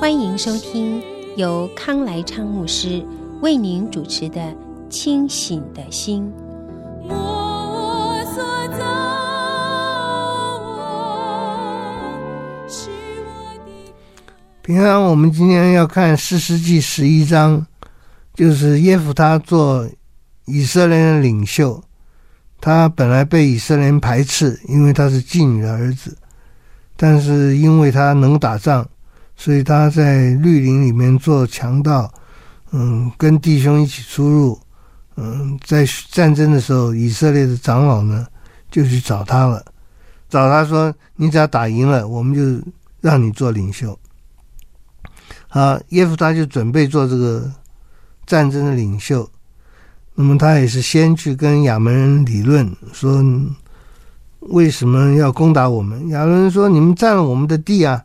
欢迎收听由康来昌牧师为您主持的《清醒的心》。平安，我们今天要看士师记十一章，就是耶弗他做以色列的领袖。他本来被以色列人排斥，因为他是妓女的儿子。但是因为他能打仗，所以他在绿林里面做强盗，嗯，跟弟兄一起出入。嗯，在战争的时候，以色列的长老呢就去找他了，找他说：“你只要打赢了，我们就让你做领袖。”好，耶夫他就准备做这个战争的领袖。那么他也是先去跟亚门人理论，说为什么要攻打我们？亚门人说：“你们占了我们的地啊。”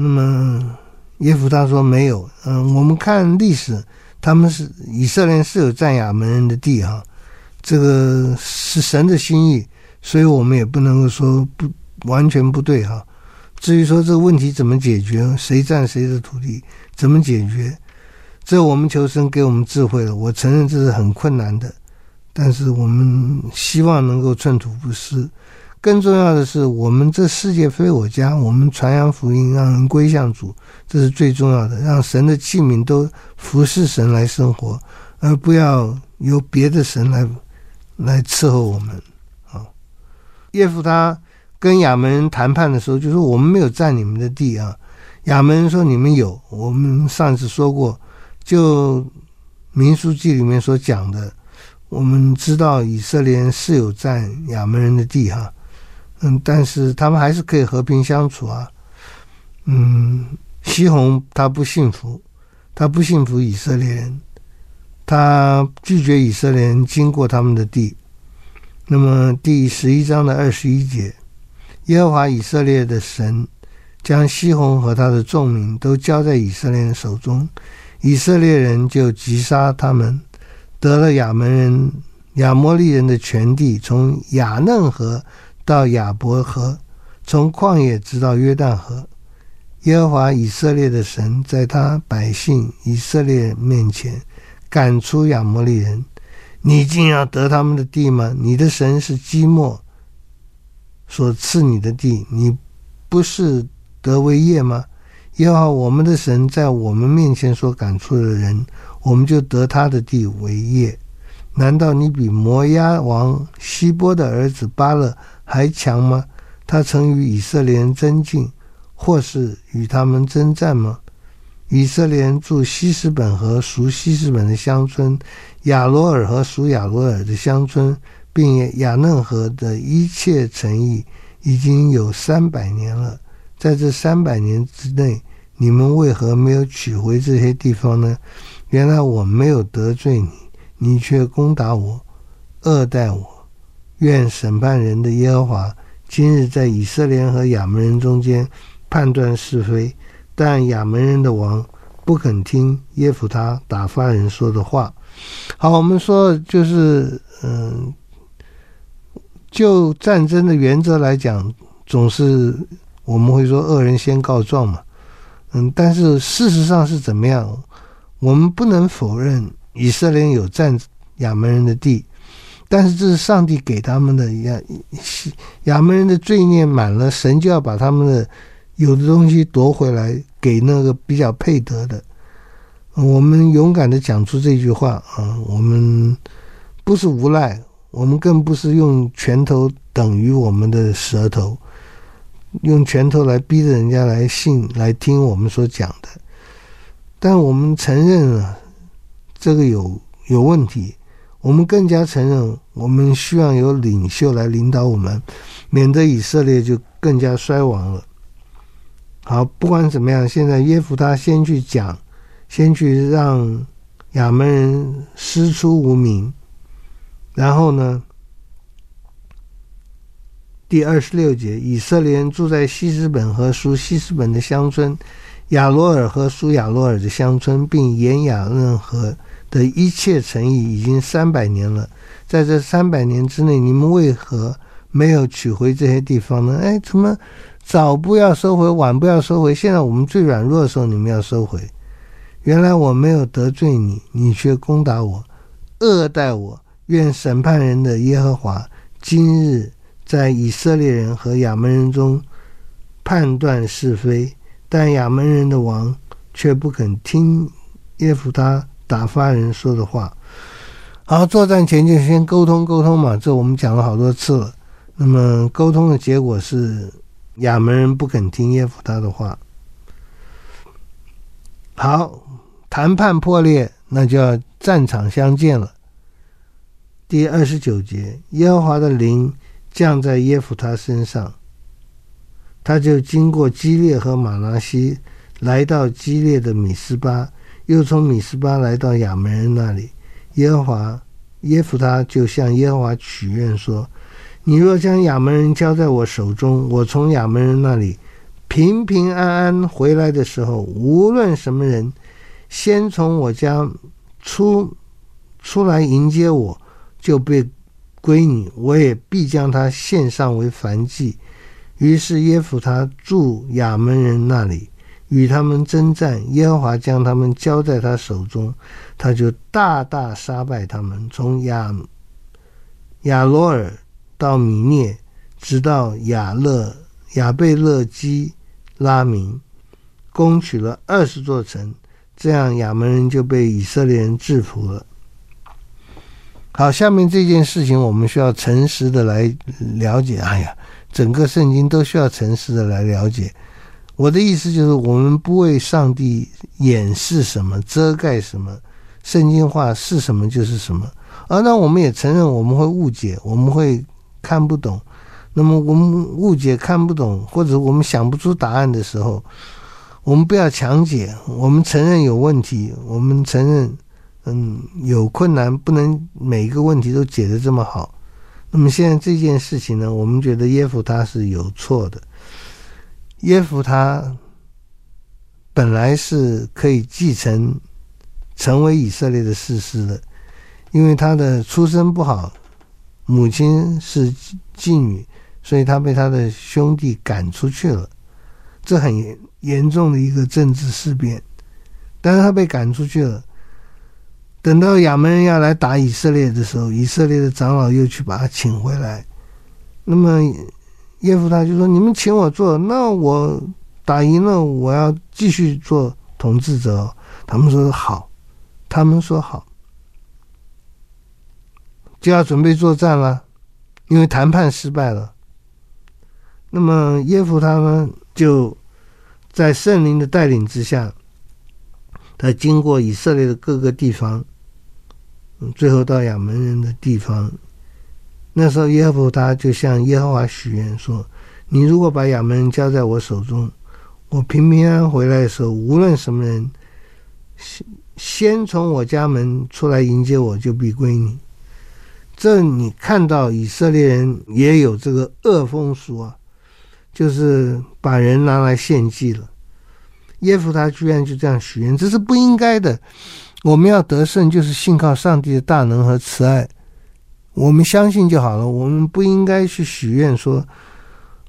那么耶夫他说：“没有，嗯，我们看历史，他们是以色列是有占亚门人的地哈，这个是神的心意，所以我们也不能够说不完全不对哈。至于说这个问题怎么解决，谁占谁的土地，怎么解决？”这我们求神给我们智慧了。我承认这是很困难的，但是我们希望能够寸土不失。更重要的是，我们这世界非我家，我们传扬福音，让人归向主，这是最重要的。让神的器皿都服侍神来生活，而不要由别的神来来伺候我们。啊，耶夫他跟亚门谈判的时候，就说我们没有占你们的地啊。亚门人说你们有，我们上次说过。就民数记里面所讲的，我们知道以色列人是有占亚门人的地哈，嗯，但是他们还是可以和平相处啊。嗯，西宏他不信服，他不信服以色列人，他拒绝以色列人经过他们的地。那么第十一章的二十一节，耶和华以色列的神将西宏和他的众民都交在以色列人手中。以色列人就击杀他们，得了亚门人、亚摩利人的全地，从亚嫩河到亚伯河，从旷野直到约旦河。耶和华以色列的神在他百姓以色列面前赶出亚摩利人，你竟要得他们的地吗？你的神是基莫所赐你的地，你不是得为业吗？耶和华我们的神在我们面前所赶出的人，我们就得他的地为业。难道你比摩押王希波的儿子巴勒还强吗？他曾与以色列人争竞，或是与他们征战吗？以色列人住希实本和属西斯本的乡村，亚罗尔和属亚罗尔的乡村，并亚嫩河的一切城邑，已经有三百年了。在这三百年之内，你们为何没有取回这些地方呢？原来我没有得罪你，你却攻打我，恶待我。愿审判人的耶和华今日在以色列和亚门人中间判断是非。但亚门人的王不肯听耶弗他打发人说的话。好，我们说就是，嗯，就战争的原则来讲，总是我们会说恶人先告状嘛。嗯，但是事实上是怎么样？我们不能否认以色列有占亚门人的地，但是这是上帝给他们的。亚亚门人的罪孽满了，神就要把他们的有的东西夺回来，给那个比较配得的。我们勇敢的讲出这句话啊！我们不是无赖，我们更不是用拳头等于我们的舌头。用拳头来逼着人家来信来听我们所讲的，但我们承认了这个有有问题，我们更加承认我们需要有领袖来领导我们，免得以色列就更加衰亡了。好，不管怎么样，现在耶夫他先去讲，先去让亚门人师出无名，然后呢，第二十六节，以色列人住在西斯本和属西斯本的乡村，亚罗尔和苏亚罗尔的乡村，并沿雅嫩河的一切城邑，已经三百年了。在这三百年之内，你们为何没有取回这些地方呢？哎，怎么？早不要收回，晚不要收回。现在我们最软弱的时候，你们要收回。原来我没有得罪你，你却攻打我，恶待我。愿审判人的耶和华今日在以色列人和亚扪人中判断是非。但亚扪人的王却不肯听耶弗他打发人说的话。好，作战前就先沟通沟通嘛，这我们讲了好多次了。那么沟通的结果是。亚扪人不肯听耶弗他的话，好，谈判破裂，那就要战场相见了。第二十九节，耶和华的灵降在耶弗他身上，他就经过基列和马拿西，来到基列的米斯巴，又从米斯巴来到亚扪人那里。耶和华耶弗他就向耶和华许愿说。你若将亚扪人交在我手中，我从亚扪人那里平平安安回来的时候，无论什么人先从我家出出来迎接我，就被归你，我也必将他献上为燔祭。于是耶弗他住亚门人那里，与他们征战。耶和华将他们交在他手中，他就大大杀败他们，从亚亚罗尔。到米涅，直到亚勒亚贝勒基拉明，攻取了二十座城，这样亚门人就被以色列人制服了。好，下面这件事情我们需要诚实的来了解。哎呀，整个圣经都需要诚实的来了解。我的意思就是，我们不为上帝掩饰什么、遮盖什么，圣经话是什么就是什么。而那我们也承认我们会误解，我们会。看不懂，那么我们误解看不懂，或者我们想不出答案的时候，我们不要强解，我们承认有问题，我们承认，嗯，有困难，不能每一个问题都解得这么好。那么现在这件事情呢，我们觉得耶弗他是有错的，耶弗他本来是可以继承成为以色列的士师的，因为他的出身不好。母亲是妓女，所以他被他的兄弟赶出去了，这很严重的一个政治事变。但是他被赶出去了，等到亚扪人要来打以色列的时候，以色列的长老又去把他请回来。那么耶夫他就说：“你们请我做，那我打赢了，我要继续做统治者。”他们说好，他们说好。就要准备作战了，因为谈判失败了。那么耶夫他们，就在圣灵的带领之下，他经过以色列的各个地方，最后到亚门人的地方。那时候耶弗他就向耶和华许愿说：“你如果把亚门人交在我手中，我平平安安回来的时候，无论什么人先先从我家门出来迎接我，就必归你。”这你看到以色列人也有这个恶风俗啊，就是把人拿来献祭了。耶弗他居然就这样许愿，这是不应该的。我们要得胜，就是信靠上帝的大能和慈爱，我们相信就好了。我们不应该去许愿说，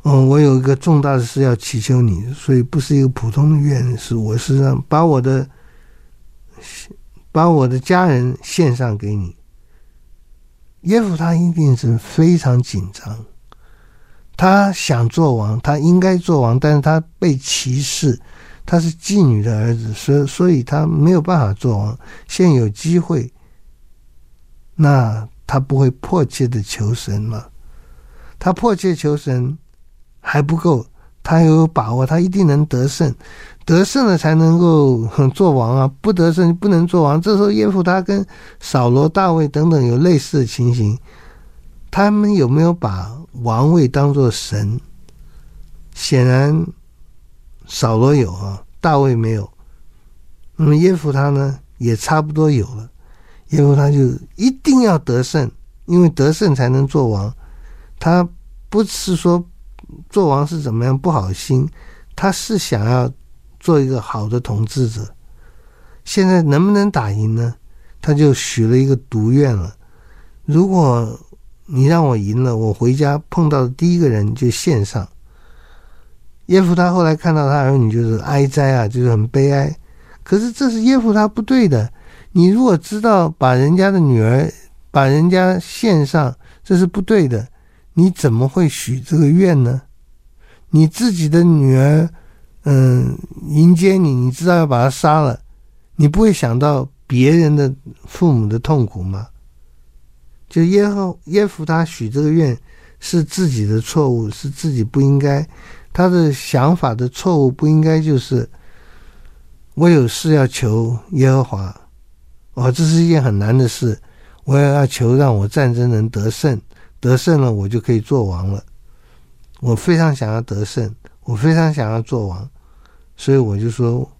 嗯，我有一个重大的事要祈求你，所以不是一个普通的愿，是我是让把我的把我的家人献上给你。耶弗他一定是非常紧张，他想做王，他应该做王，但是他被歧视，他是妓女的儿子，所所以他没有办法做王。现有机会，那他不会迫切的求神吗？他迫切求神还不够，他有把握，他一定能得胜。得胜了才能够做王啊！不得胜不能做王。这时候耶弗他跟扫罗、大卫等等有类似的情形，他们有没有把王位当做神，显然扫罗有啊，大卫没有。那么耶夫他呢，也差不多有了。耶夫他就一定要得胜，因为得胜才能做王。他不是说做王是怎么样不好心，他是想要做一个好的统治者。现在能不能打赢呢？他就许了一个赌愿了。如果你让我赢了，我回家碰到的第一个人就献上。耶夫他后来看到他儿女就是哀哉啊，就是很悲哀。可是这是耶夫他不对的。你如果知道把人家的女儿把人家献上，这是不对的。你怎么会许这个愿呢？你自己的女儿，嗯，迎接你，你知道要把她杀了，你不会想到别人的父母的痛苦吗？就耶后耶夫他许这个愿是自己的错误，是自己不应该，他的想法的错误不应该就是。我有事要求耶和华，哦，这是一件很难的事。我也要求让我战争能得胜，得胜了我就可以做王了。我非常想要得胜，我非常想要做王，所以我就说，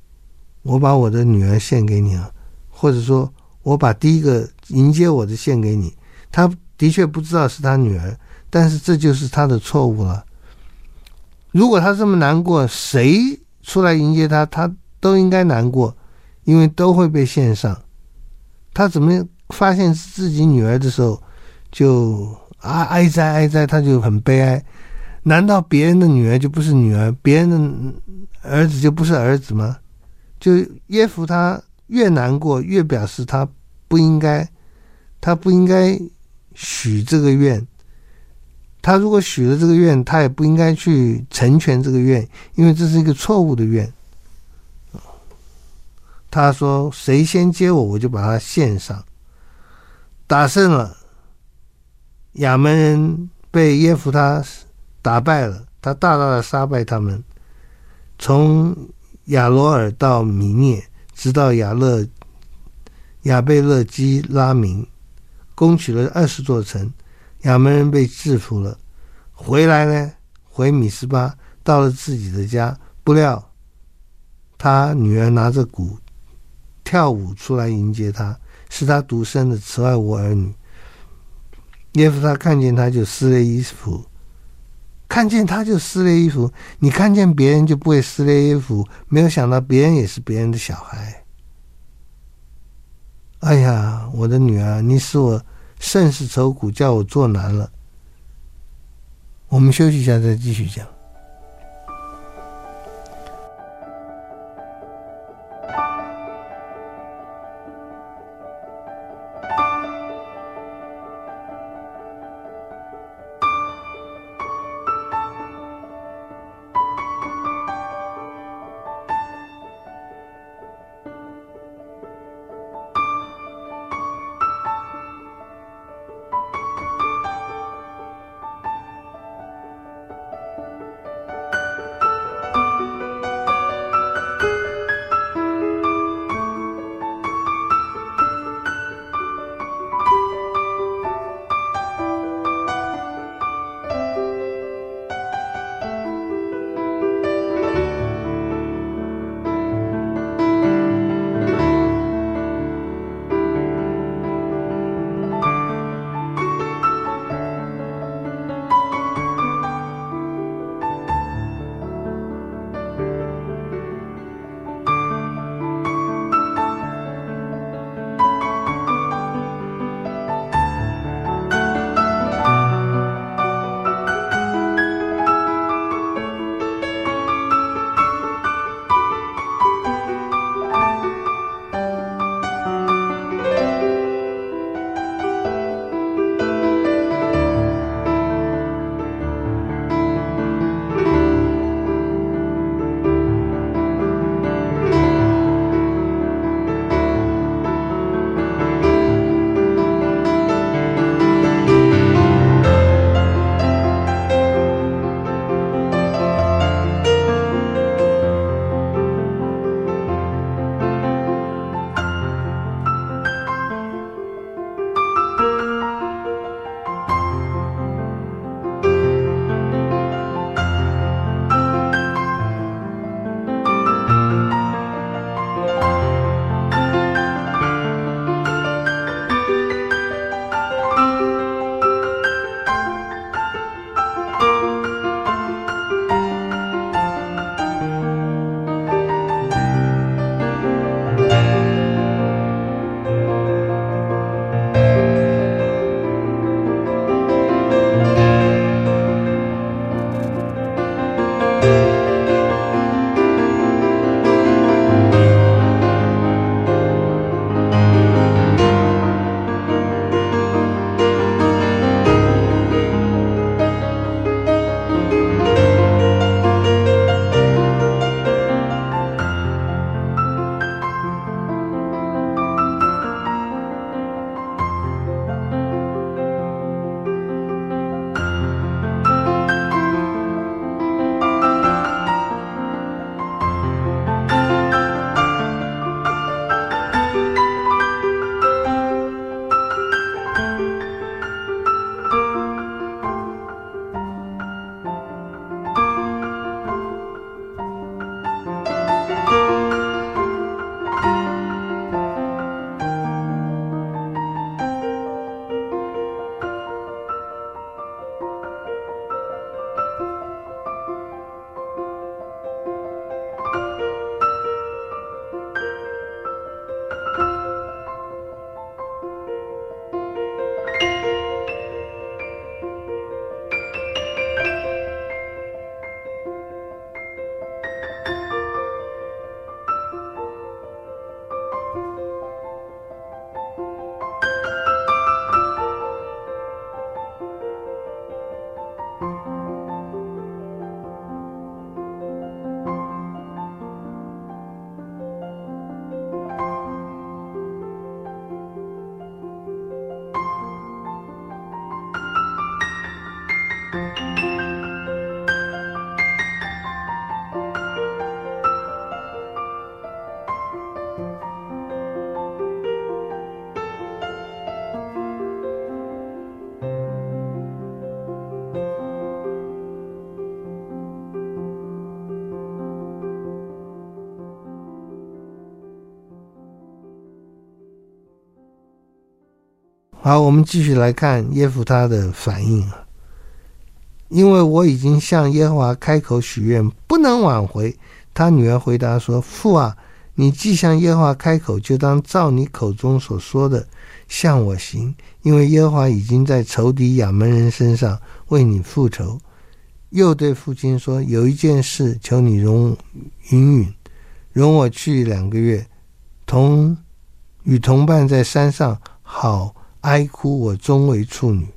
我把我的女儿献给你了，或者说我把第一个迎接我的献给你。他的确不知道是他女儿，但是这就是他的错误了。如果他这么难过，谁出来迎接他？他。都应该难过，因为都会被献上。他怎么发现自己女儿的时候，就啊哀哉哀哉，他就很悲哀。难道别人的女儿就不是女儿，别人的儿子就不是儿子吗？就耶弗他越难过，越表示他不应该，他不应该许这个愿。他如果许了这个愿，他也不应该去成全这个愿，因为这是一个错误的愿。他说：“谁先接我，我就把他献上。打胜了，亚门人被耶弗他打败了，他大大的杀败他们，从亚罗尔到米涅，直到亚勒亚贝勒基拉明，攻取了二十座城。亚扪人被制服了，回来呢，回米斯巴，到了自己的家，不料他女儿拿着鼓。”跳舞出来迎接他，是他独生的，此外无儿女。耶弗他看见他就撕裂衣服，看见他就撕裂衣服。你看见别人就不会撕裂衣服，没有想到别人也是别人的小孩。哎呀，我的女儿，你是我甚是愁苦，叫我做难了。我们休息一下，再继续讲。好，我们继续来看耶弗他的反应啊。因为我已经向耶和华开口许愿，不能挽回。他女儿回答说：“父啊，你既向耶和华开口，就当照你口中所说的向我行。因为耶和华已经在仇敌亚扪人身上为你复仇。”又对父亲说：“有一件事，求你容允允，容我去两个月，同与同伴在山上，好哀哭我终为处女。”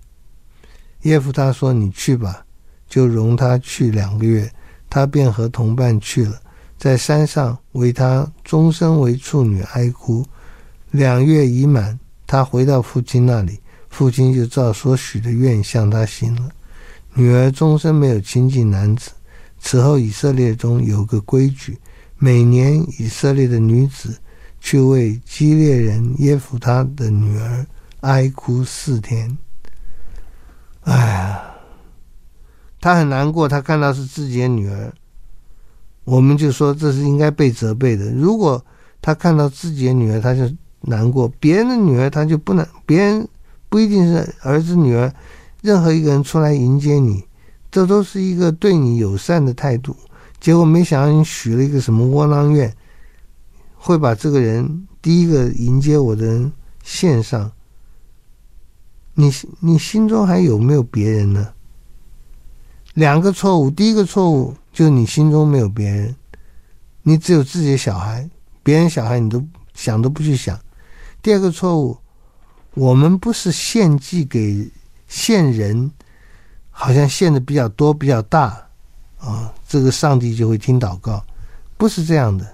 耶弗他说：“你去吧，就容他去两个月。”他便和同伴去了，在山上为他终身为处女哀哭。两月已满，他回到父亲那里，父亲就照所许的愿向他行了。女儿终身没有亲近男子。此后以色列中有个规矩，每年以色列的女子去为基列人耶弗他的女儿哀哭四天。哎呀，他很难过，他看到是自己的女儿，我们就说这是应该被责备的。如果他看到自己的女儿，他就难过；别人的女儿，他就不能。别人不一定是儿子女儿，任何一个人出来迎接你，这都是一个对你友善的态度。结果没想到你许了一个什么窝囊愿，会把这个人第一个迎接我的人献上。你你心中还有没有别人呢？两个错误，第一个错误就是你心中没有别人，你只有自己的小孩，别人小孩你都想都不去想。第二个错误，我们不是献祭给献人，好像献的比较多比较大啊，这个上帝就会听祷告，不是这样的。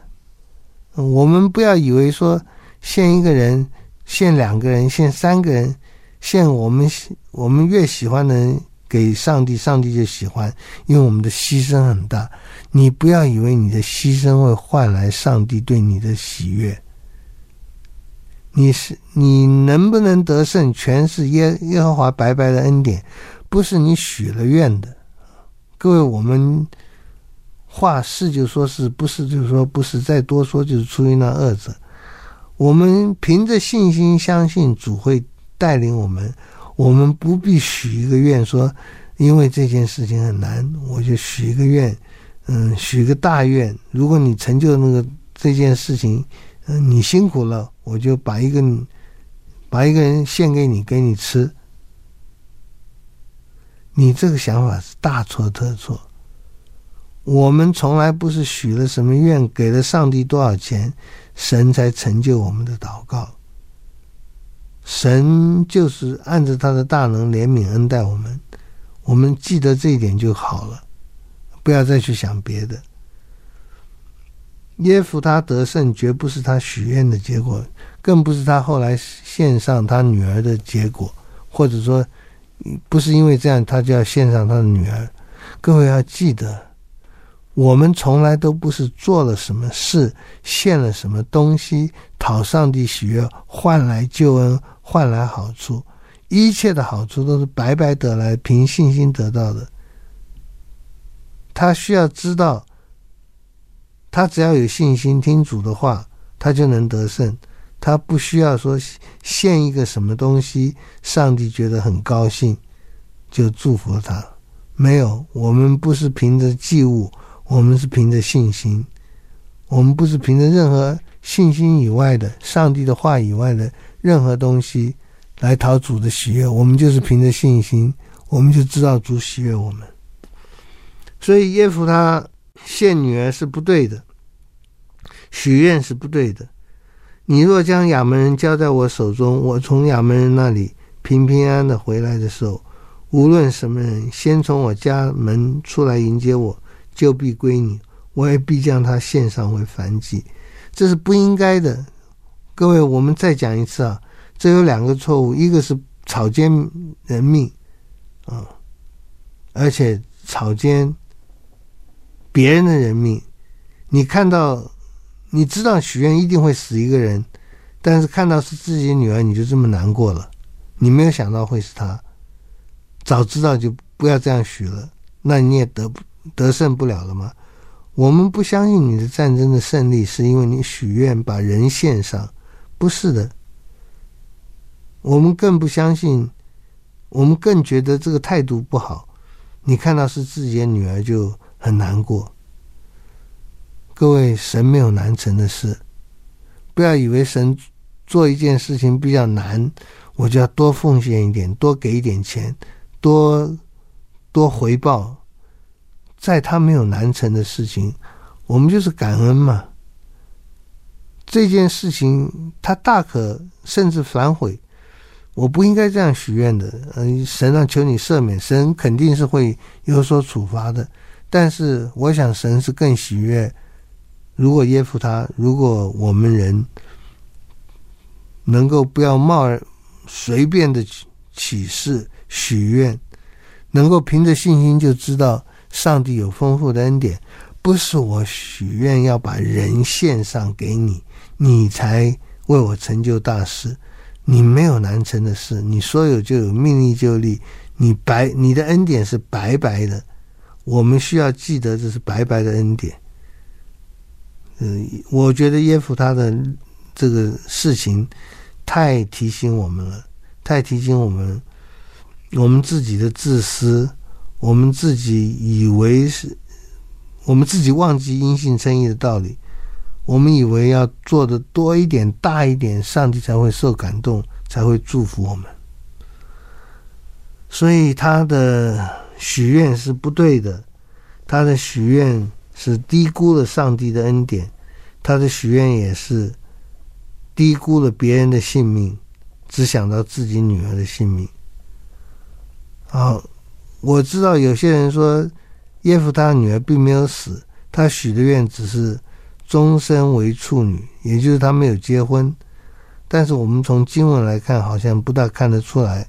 我们不要以为说献一个人、献两个人、献三个人。献我们我们越喜欢的人给上帝，上帝就喜欢，因为我们的牺牲很大。你不要以为你的牺牲会换来上帝对你的喜悦。你是你能不能得胜，全是耶耶和华白白的恩典，不是你许了愿的。各位，我们话是就说是不是就是说不是，再多说就是出于那恶者。我们凭着信心相信主会。带领我们，我们不必许一个愿，说因为这件事情很难，我就许一个愿，嗯，许个大愿。如果你成就那个这件事情，嗯，你辛苦了，我就把一个把一个人献给你，给你吃。你这个想法是大错特错。我们从来不是许了什么愿，给了上帝多少钱，神才成就我们的祷告。神就是按着他的大能怜悯恩待我们，我们记得这一点就好了，不要再去想别的。耶弗他得胜，绝不是他许愿的结果，更不是他后来献上他女儿的结果，或者说，不是因为这样他就要献上他的女儿。各位要记得。我们从来都不是做了什么事，献了什么东西，讨上帝喜悦，换来救恩，换来好处。一切的好处都是白白得来，凭信心得到的。他需要知道，他只要有信心，听主的话，他就能得胜。他不需要说献一个什么东西，上帝觉得很高兴，就祝福他。没有，我们不是凭着祭物。我们是凭着信心，我们不是凭着任何信心以外的上帝的话以外的任何东西来讨主的喜悦。我们就是凭着信心，我们就知道主喜悦我们。所以耶夫他献女儿是不对的，许愿是不对的。你若将亚门人交在我手中，我从亚门人那里平平安安的回来的时候，无论什么人先从我家门出来迎接我。就必归你，我也必将他献上为燔祭，这是不应该的。各位，我们再讲一次啊，这有两个错误，一个是草菅人命，啊，而且草菅别人的人命。你看到，你知道许愿一定会死一个人，但是看到是自己女儿，你就这么难过了。你没有想到会是他，早知道就不要这样许了，那你也得不。得胜不了了吗？我们不相信你的战争的胜利是因为你许愿把人献上，不是的。我们更不相信，我们更觉得这个态度不好。你看到是自己的女儿就很难过。各位，神没有难成的事，不要以为神做一件事情比较难，我就要多奉献一点，多给一点钱，多多回报。在他没有难成的事情，我们就是感恩嘛。这件事情他大可甚至反悔，我不应该这样许愿的。嗯，神让求你赦免，神肯定是会有所处罚的。但是我想神是更喜悦。如果耶夫他，如果我们人能够不要冒随便的起誓许愿，能够凭着信心就知道上帝有丰富的恩典，不是我许愿要把人献上给你，你才为我成就大事。你没有难成的事，你说有就有，命立就立。你白，你的恩典是白白的，我们需要记得这是白白的恩典。嗯，我觉得耶夫他的这个事情太提醒我们了，太提醒我们，我们自己的自私，我们自己以为是，我们自己忘记因信称义的道理，我们以为要做的多一点、大一点，上帝才会受感动，才会祝福我们。所以他的许愿是不对的，他的许愿。是低估了上帝的恩典，他的许愿也是低估了别人的性命，只想到自己女儿的性命。好，我知道有些人说耶夫他女儿并没有死，他许的愿只是终身为处女，也就是他没有结婚。但是我们从经文来看，好像不大看得出来。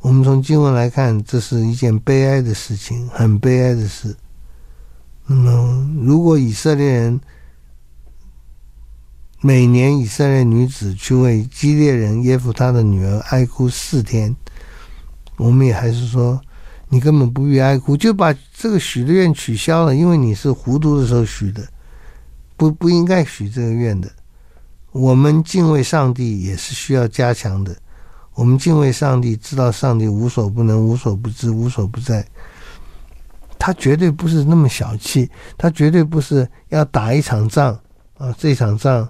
我们从经文来看，这是一件悲哀的事情，很悲哀的事。那么，如果以色列人每年以色列女子去为基列人耶夫他的女儿哀哭四天，我们也还是说，你根本不必哀哭，就把这个许的愿取消了，因为你是糊涂的时候许的，不不应该许这个愿的。我们敬畏上帝也是需要加强的，我们敬畏上帝，知道上帝无所不能、无所不知、无所不在。他绝对不是那么小气，他绝对不是要打一场仗啊！这场仗，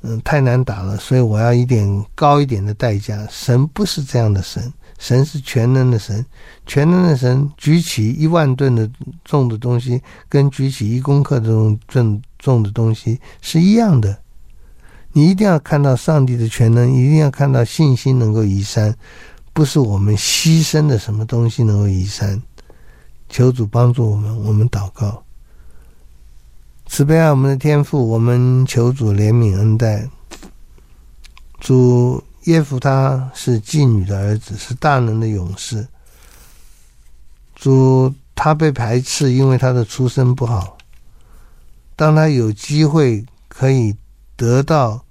嗯，太难打了，所以我要一点高一点的代价。神不是这样的神，神是全能的神，全能的神举起一万吨的重的东西，跟举起一公克的重重重的东西是一样的。你一定要看到上帝的全能，一定要看到信心能够移山，不是我们牺牲的什么东西能够移山。求主帮助我们，我们祷告，慈悲爱我们的天父，我们求主怜悯恩待。主耶夫他是妓女的儿子，是大能的勇士。主他被排斥，因为他的出身不好。当他有机会可以得到，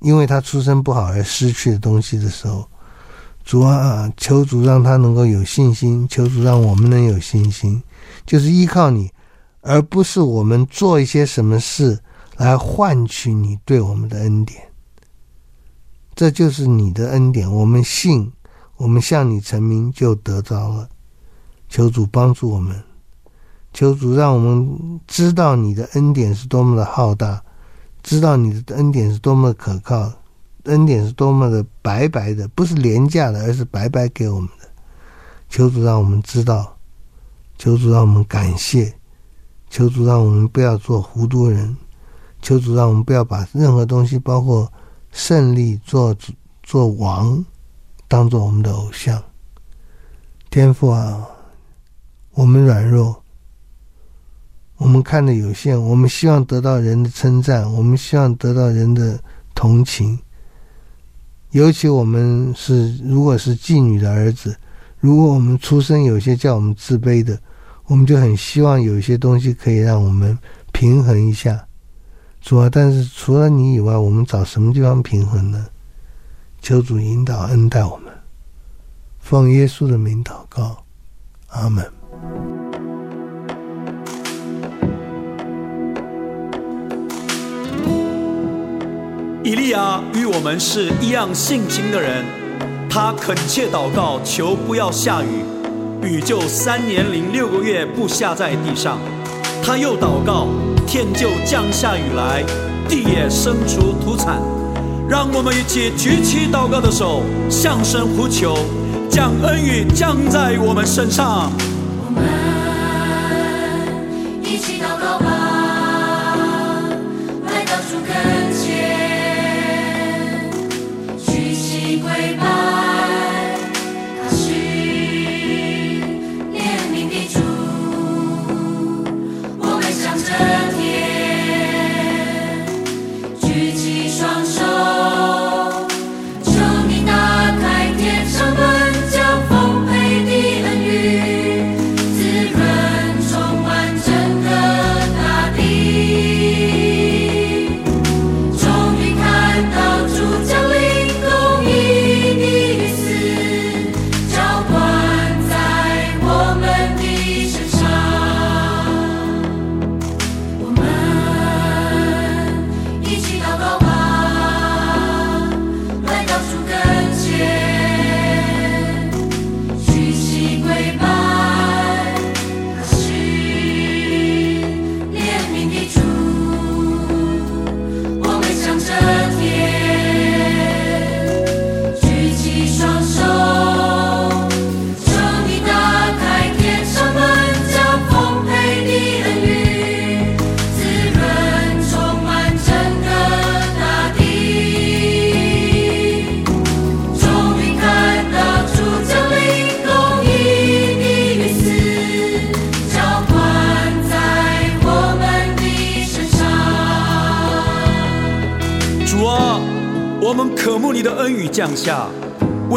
因为他出身不好而失去的东西的时候。主啊，求主让他能够有信心，求主让我们能有信心，就是依靠你，而不是我们做一些什么事来换取你对我们的恩典。这就是你的恩典，我们信，我们向你成名就得着了。求主帮助我们，求主让我们知道你的恩典是多么的浩大，知道你的恩典是多么的可靠。恩典是多么的白白的，不是廉价的，而是白白给我们的。求主让我们知道，求主让我们感谢，求主让我们不要做糊涂人，求主让我们不要把任何东西，包括胜利、做做王，当做我们的偶像。天父啊，我们软弱，我们看的有限，我们希望得到人的称赞，我们希望得到人的同情。尤其我们是，如果是妓女的儿子，如果我们出生有些叫我们自卑的，我们就很希望有一些东西可以让我们平衡一下，主啊！但是除了你以外，我们找什么地方平衡呢？求主引导恩待我们，奉耶稣的名祷告，阿门。以利亚与我们是一样性情的人，他恳切祷告，求不要下雨，雨就三年零六个月不下在地上。他又祷告，天就降下雨来，地也生出土产。让我们一起举起祷告的手，向神呼求，将恩雨降在我们身上。我们一起祷告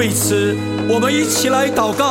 为此我们一起来祷告。